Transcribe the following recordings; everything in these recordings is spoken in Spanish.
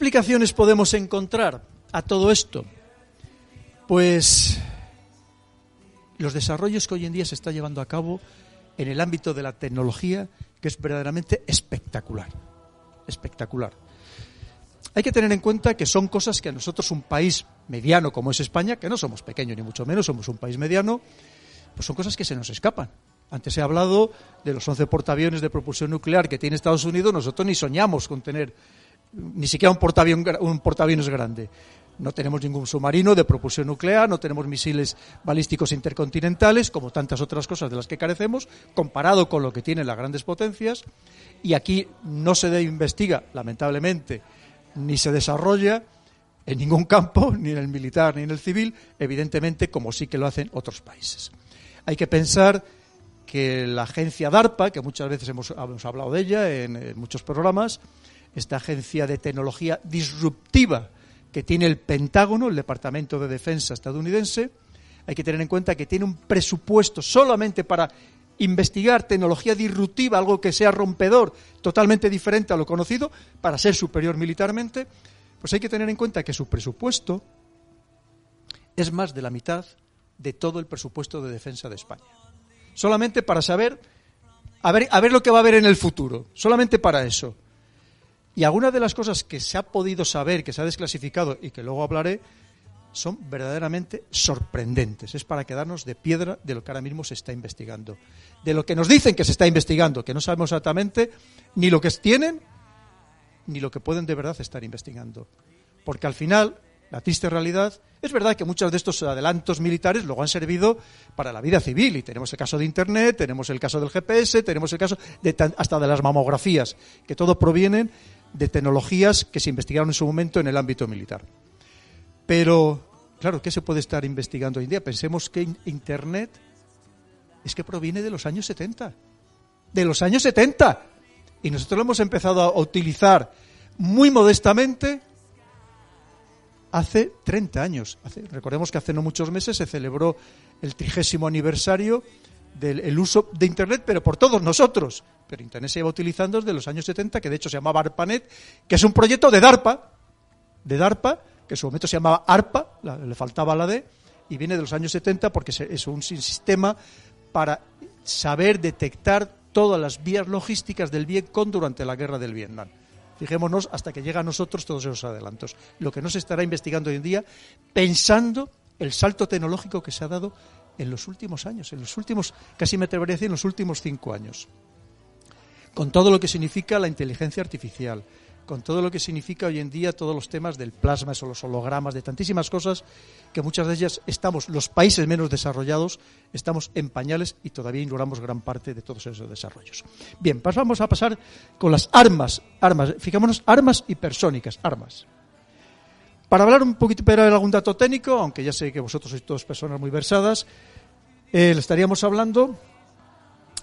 explicaciones podemos encontrar a todo esto? Pues los desarrollos que hoy en día se está llevando a cabo en el ámbito de la tecnología, que es verdaderamente espectacular. Espectacular. Hay que tener en cuenta que son cosas que a nosotros, un país mediano como es España, que no somos pequeños ni mucho menos, somos un país mediano, pues son cosas que se nos escapan. Antes he hablado de los 11 portaaviones de propulsión nuclear que tiene Estados Unidos, nosotros ni soñamos con tener ni siquiera un, portaavión, un portaaviones grande. No tenemos ningún submarino de propulsión nuclear, no tenemos misiles balísticos intercontinentales, como tantas otras cosas de las que carecemos, comparado con lo que tienen las grandes potencias. Y aquí no se investiga, lamentablemente, ni se desarrolla en ningún campo, ni en el militar ni en el civil, evidentemente como sí que lo hacen otros países. Hay que pensar que la agencia DARPA, que muchas veces hemos, hablado de ella en, muchos programas, esta agencia de tecnología disruptiva que tiene el Pentágono, el Departamento de Defensa estadounidense, hay que tener en cuenta que tiene un presupuesto solamente para investigar tecnología disruptiva, algo que sea rompedor, totalmente diferente a lo conocido, para ser superior militarmente, pues hay que tener en cuenta que su presupuesto es más de la mitad de todo el presupuesto de defensa de España. Solamente para saber, a ver, a ver lo que va a haber en el futuro, solamente para eso. Y algunas de las cosas que se ha podido saber, que se ha desclasificado y que luego hablaré, son verdaderamente sorprendentes. Es para quedarnos de piedra de lo que ahora mismo se está investigando. De lo que nos dicen que se está investigando, que no sabemos exactamente ni lo que tienen ni lo que pueden de verdad estar investigando. Porque al final, la triste realidad, es verdad que muchos de estos adelantos militares luego han servido para la vida civil. Y tenemos el caso de Internet, tenemos el caso del GPS, tenemos el caso de, hasta de las mamografías, que todo provienen de tecnologías que se investigaron en su momento en el ámbito militar. Pero, claro, ¿qué se puede estar investigando hoy en día? Pensemos que Internet es que proviene de los años 70. De los años 70. Y nosotros lo hemos empezado a utilizar muy modestamente hace 30 años. recordemos que hace no muchos meses se celebró el trigésimo aniversario del uso de Internet, pero por todos nosotros. Pero Internet se iba utilizando desde los años 70, que de hecho se llamaba ARPANET, que es un proyecto de DARPA, de DARPA, que en su momento se llamaba ARPA, le faltaba la D, y viene de los años 70 porque es un sistema para saber detectar todas las vías logísticas del Vietcong durante la guerra del Vietnam. Fijémonos hasta que llega a nosotros todos esos adelantos. Lo que no se estará investigando hoy en día, pensando el salto tecnológico que se ha dado en los últimos años, en los últimos, casi me atrevería a decir, en los últimos cinco años. Con todo lo que significa la inteligencia artificial, con todo lo que significa hoy en día todos los temas del plasma, o los hologramas, de tantísimas cosas que muchas de ellas estamos, los países menos desarrollados, estamos en pañales y todavía ignoramos gran parte de todos esos desarrollos. Bien, pues vamos a pasar con las armas, armas, fijémonos, armas hipersónicas, armas. Para hablar un poquito de algún dato técnico, aunque ya sé que vosotros sois todas personas muy versadas, eh, le estaríamos hablando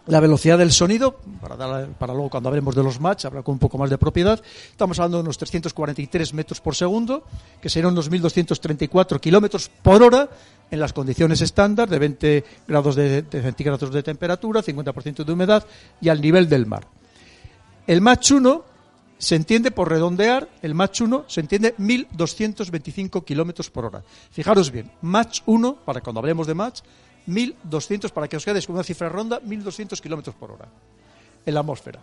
la velocidad del sonido, para, luego cuando hablemos de los match, hablar con un poco más de propiedad, estamos hablando de unos 343 metros por segundo, que serán unos 1.234 kilómetros por hora en las condiciones estándar de 20 grados de, centígrados de temperatura, 50% de humedad y al nivel del mar. El Mach 1 se entiende por redondear, el Mach 1 se entiende 1.225 kilómetros por hora. Fijaros bien, Mach 1, para cuando hablemos de Mach, 1.200, para que os quedes con una cifra ronda, 1.200 kilómetros por hora en la atmósfera.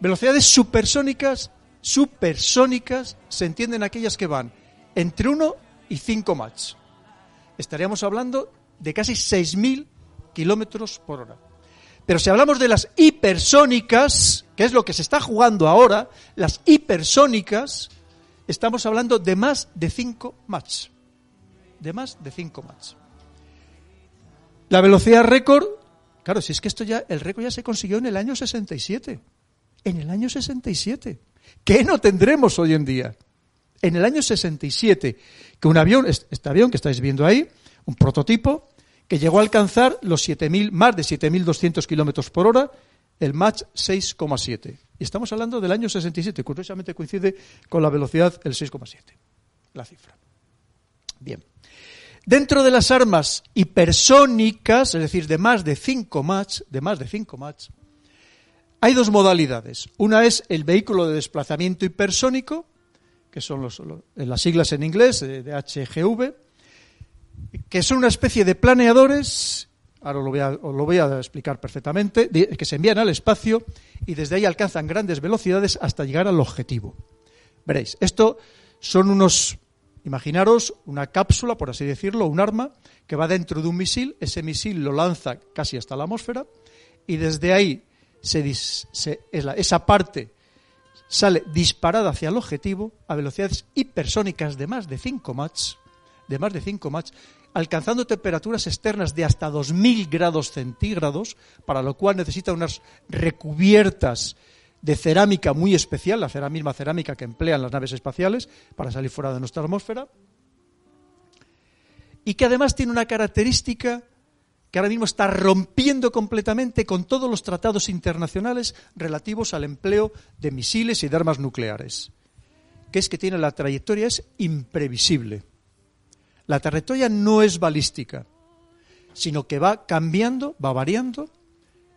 Velocidades supersónicas, supersónicas, se entienden aquellas que van entre 1 y 5 Mach. Estaríamos hablando de casi 6.000 kilómetros por hora. Pero si hablamos de las hipersónicas, que es lo que se está jugando ahora, las hipersónicas, estamos hablando de más de 5 Mach. De más de 5 Mach. La velocidad récord, claro, si es que esto ya, el récord ya se consiguió en el año 67. En el año 67. ¿Qué no tendremos hoy en día? En el año 67, que un avión, este avión que estáis viendo ahí, un prototipo, que llegó a alcanzar los 7.000, más de 7.200 kilómetros por hora, el Mach 6,7. Y estamos hablando del año 67, curiosamente coincide con la velocidad el 6,7, la cifra. Bien. Dentro de las armas hipersónicas, es decir, de más de 5 Mach, de más de 5 Mach, hay dos modalidades. Una es el vehículo de desplazamiento hipersónico, que son las siglas en inglés de, HGV, que son una especie de planeadores, ahora lo voy a, lo voy a explicar perfectamente, que se envían al espacio y desde ahí alcanzan grandes velocidades hasta llegar al objetivo. Veréis, esto son unos, imaginaros, una cápsula, por así decirlo, un arma que va dentro de un misil, ese misil lo lanza casi hasta la atmósfera y desde ahí se, esa parte sale disparada hacia el objetivo a velocidades hipersónicas de más de 5 Mach, de más de 5 Mach, alcanzando temperaturas externas de hasta 2000 grados centígrados, para lo cual necesita unas recubiertas de cerámica muy especial, la misma cerámica que emplean las naves espaciales para salir fuera de nuestra atmósfera, y que además tiene una característica que ahora mismo está rompiendo completamente con todos los tratados internacionales relativos al empleo de misiles y de armas nucleares, que es que tiene la trayectoria es imprevisible. La trayectoria no es balística, sino que va cambiando, va variando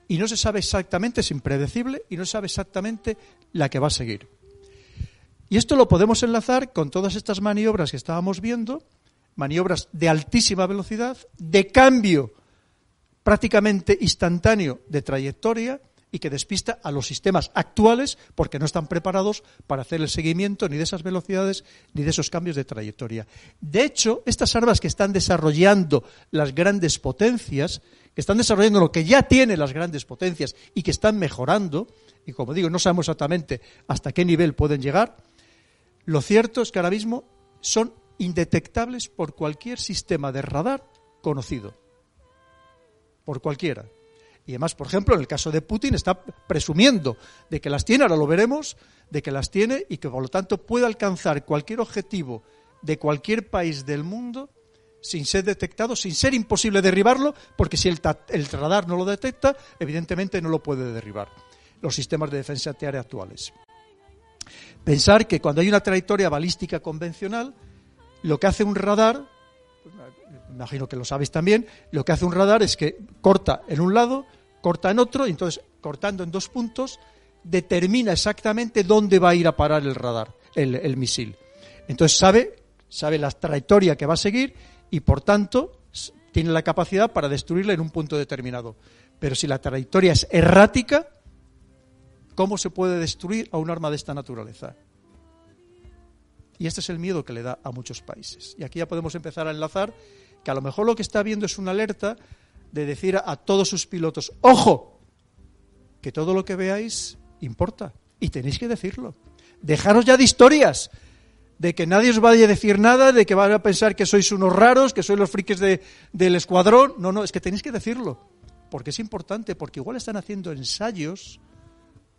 y no se sabe exactamente, es impredecible y no se sabe exactamente la que va a seguir. Y esto lo podemos enlazar con todas estas maniobras que estábamos viendo, maniobras de altísima velocidad, de cambio prácticamente instantáneo de trayectoria y que despista a los sistemas actuales porque no están preparados para hacer el seguimiento ni de esas velocidades ni de esos cambios de trayectoria. De hecho, estas armas que están desarrollando las grandes potencias, que están desarrollando lo que ya tienen las grandes potencias y que están mejorando, y como digo, no sabemos exactamente hasta qué nivel pueden llegar, lo cierto es que ahora mismo son indetectables por cualquier sistema de radar conocido por cualquiera. Y además, por ejemplo, en el caso de Putin está presumiendo de que las tiene, ahora lo veremos, de que las tiene y que por lo tanto puede alcanzar cualquier objetivo de cualquier país del mundo sin ser detectado, sin ser imposible derribarlo, porque si el, radar no lo detecta, evidentemente no lo puede derribar los sistemas de defensa antiaérea actuales. Pensar que cuando hay una trayectoria balística convencional, lo que hace un radar imagino que lo sabéis también, lo que hace un radar es que corta en un lado, corta en otro, y entonces cortando en dos puntos, determina exactamente dónde va a ir a parar el radar, el, misil. Entonces sabe, sabe la trayectoria que va a seguir y por tanto tiene la capacidad para destruirla en un punto determinado. Pero si la trayectoria es errática, ¿cómo se puede destruir a un arma de esta naturaleza? Y este es el miedo que le da a muchos países. Y aquí ya podemos empezar a enlazar que a lo mejor lo que está viendo es una alerta de decir a, todos sus pilotos, ojo, que todo lo que veáis importa y tenéis que decirlo. Dejaros ya de historias, de que nadie os vaya a decir nada, de que van a pensar que sois unos raros, que sois los friques del escuadrón. No, no, es que tenéis que decirlo, porque es importante, porque igual están haciendo ensayos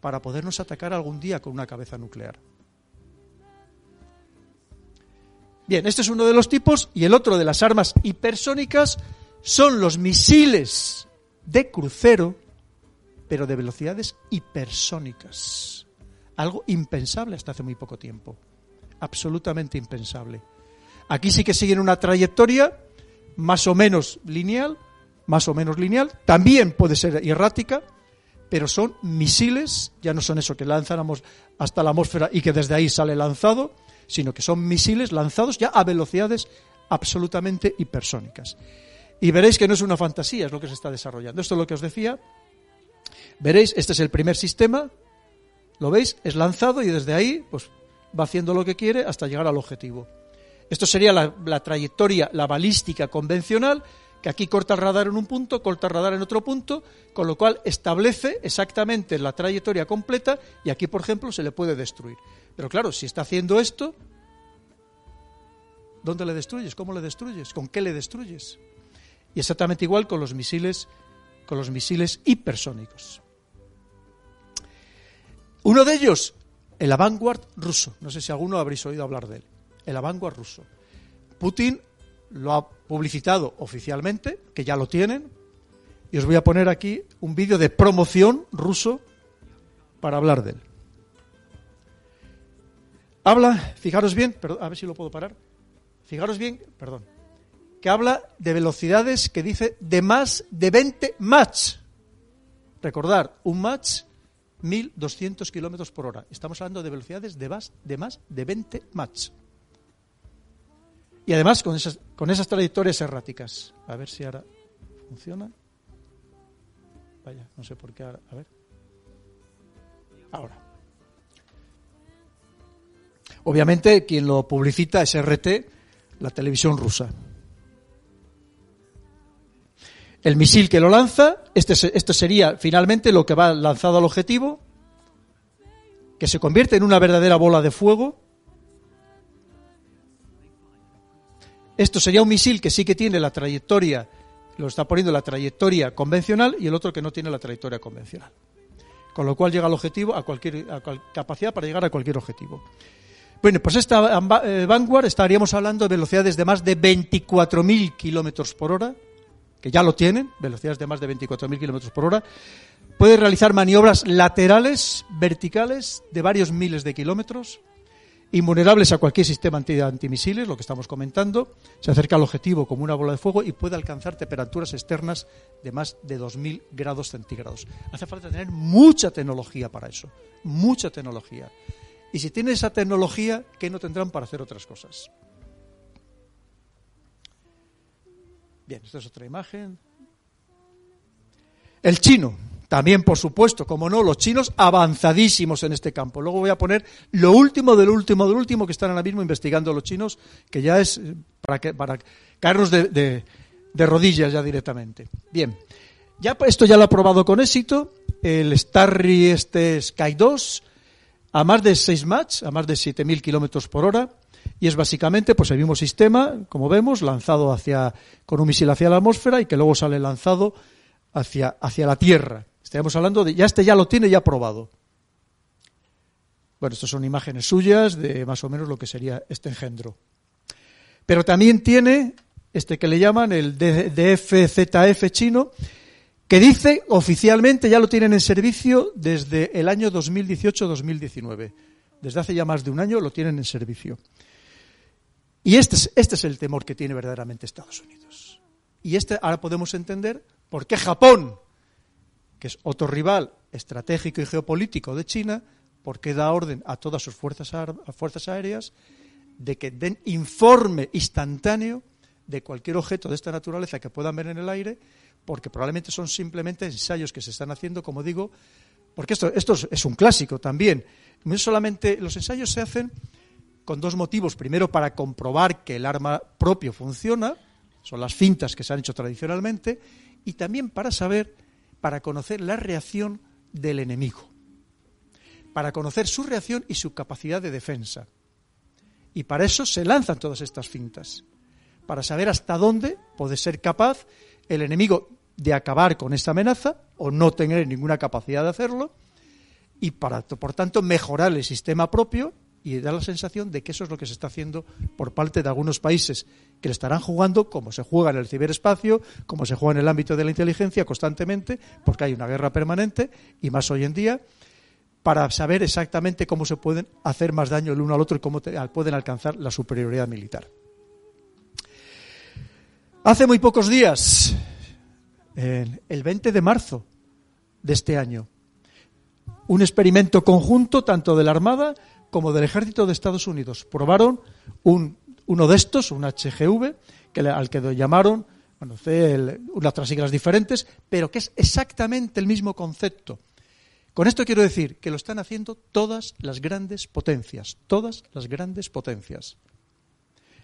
para podernos atacar algún día con una cabeza nuclear. Bien, este es uno de los tipos y el otro de las armas hipersónicas son los misiles de crucero, pero de velocidades hipersónicas. Algo impensable hasta hace muy poco tiempo. Absolutamente impensable. Aquí sí que siguen una trayectoria más o menos lineal, más o menos lineal, también puede ser errática, pero son misiles, ya no son eso que lanzamos hasta la atmósfera y que desde ahí sale lanzado, sino que son misiles lanzados ya a velocidades absolutamente hipersónicas. Y veréis que no es una fantasía, es lo que se está desarrollando. Esto es lo que os decía. Veréis, este es el primer sistema, ¿lo veis? Es lanzado y desde ahí pues, va haciendo lo que quiere hasta llegar al objetivo. Esto sería la, trayectoria, la balística convencional, que aquí corta el radar en un punto, corta el radar en otro punto, con lo cual establece exactamente la trayectoria completa y aquí, por ejemplo, se le puede destruir. Pero claro, si está haciendo esto, ¿dónde le destruyes? ¿Cómo le destruyes? ¿Con qué le destruyes? Y exactamente igual con los misiles, con los misiles hipersónicos. Uno de ellos, el Avangard ruso. No sé si alguno habréis oído hablar de él. El Avangard ruso. Putin lo ha publicitado oficialmente, que ya lo tienen, y os voy a poner aquí un vídeo de promoción ruso para hablar de él. Habla, fijaros bien, a ver si lo puedo parar. Fijaros bien, perdón, que habla de velocidades que dice de más de 20 match. Recordar, un match 1.200 kilómetros por hora. Estamos hablando de velocidades de más de, más de 20 Mach. Y además con esas, con esas trayectorias erráticas. A ver si ahora funciona. Vaya, no sé por qué ahora. A ver. Ahora. Obviamente quien lo publicita es RT, la televisión rusa. El misil que lo lanza, este, este sería finalmente lo que va lanzado al objetivo, que se convierte en una verdadera bola de fuego. Esto sería un misil que sí que tiene la trayectoria, lo está poniendo la trayectoria convencional y el otro que no tiene la trayectoria convencional. Con lo cual llega al objetivo, a cualquier capacidad para llegar a cualquier objetivo. Bueno, pues esta eh, Vanguard estaríamos hablando de velocidades de más de 24.000 kilómetros por hora, que ya lo tienen, velocidades de más de 24.000 kilómetros por hora. Puede realizar maniobras laterales, verticales, de varios miles de kilómetros, invulnerables a cualquier sistema anti antimisiles, lo que estamos comentando. Se acerca al objetivo como una bola de fuego y puede alcanzar temperaturas externas de más de 2.000 grados centígrados. Hace falta tener mucha tecnología para eso, mucha tecnología. Y si tienen esa tecnología, ¿qué no tendrán para hacer otras cosas? Bien, esta es otra imagen. El chino, también por supuesto, como no, los chinos avanzadísimos en este campo. Luego voy a poner lo último del último del último que están ahora mismo investigando los chinos, que ya es eh, para, que, para caernos de, rodillas ya directamente. Bien, ya esto ya lo ha probado con éxito. El Starry este Sky 2 a más de 6 Mach, a más de 7.000 kilómetros por hora, y es básicamente pues el mismo sistema, como vemos, lanzado hacia, con un misil hacia la atmósfera y que luego sale lanzado hacia, hacia la Tierra. Estaríamos hablando de, ya este ya lo tiene ya probado. Bueno, estas son imágenes suyas de más o menos lo que sería este engendro. Pero también tiene este que le llaman el DFZF chino, que dice oficialmente ya lo tienen en servicio desde el año 2018-2019. Desde hace ya más de un año lo tienen en servicio. Y este es, este es el temor que tiene verdaderamente Estados Unidos. Y este ahora podemos entender por qué Japón, que es otro rival estratégico y geopolítico de China, por qué da orden a todas sus fuerzas, fuerzas aéreas de que den informe instantáneo de cualquier objeto de esta naturaleza que puedan ver en el aire porque probablemente son simplemente ensayos que se están haciendo, como digo, porque esto, esto es un clásico también. No solamente los ensayos se hacen con dos motivos. Primero, para comprobar que el arma propio funciona, son las cintas que se han hecho tradicionalmente, y también para saber, para conocer la reacción del enemigo, para conocer su reacción y su capacidad de defensa. Y para eso se lanzan todas estas cintas, para saber hasta dónde puede ser capaz el enemigo de acabar con esta amenaza o no tener ninguna capacidad de hacerlo y para, por tanto, mejorar el sistema propio y dar la sensación de que eso es lo que se está haciendo por parte de algunos países que le estarán jugando como se juega en el ciberespacio, como se juega en el ámbito de la inteligencia constantemente, porque hay una guerra permanente y más hoy en día, para saber exactamente cómo se pueden hacer más daño el uno al otro y cómo pueden alcanzar la superioridad militar. Hace muy pocos días el 20 de marzo de este año. Un experimento conjunto tanto de la Armada como del Ejército de Estados Unidos. Probaron un, uno de estos, un HGV, que, al que llamaron, bueno, unas otras siglas diferentes, pero que es exactamente el mismo concepto. Con esto quiero decir que lo están haciendo todas las grandes potencias, todas las grandes potencias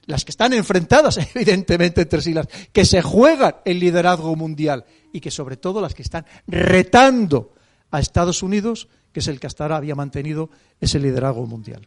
las que están enfrentadas evidentemente entre sí, las que se juegan el liderazgo mundial y que sobre todo las que están retando a Estados Unidos, que es el que hasta ahora había mantenido ese liderazgo mundial.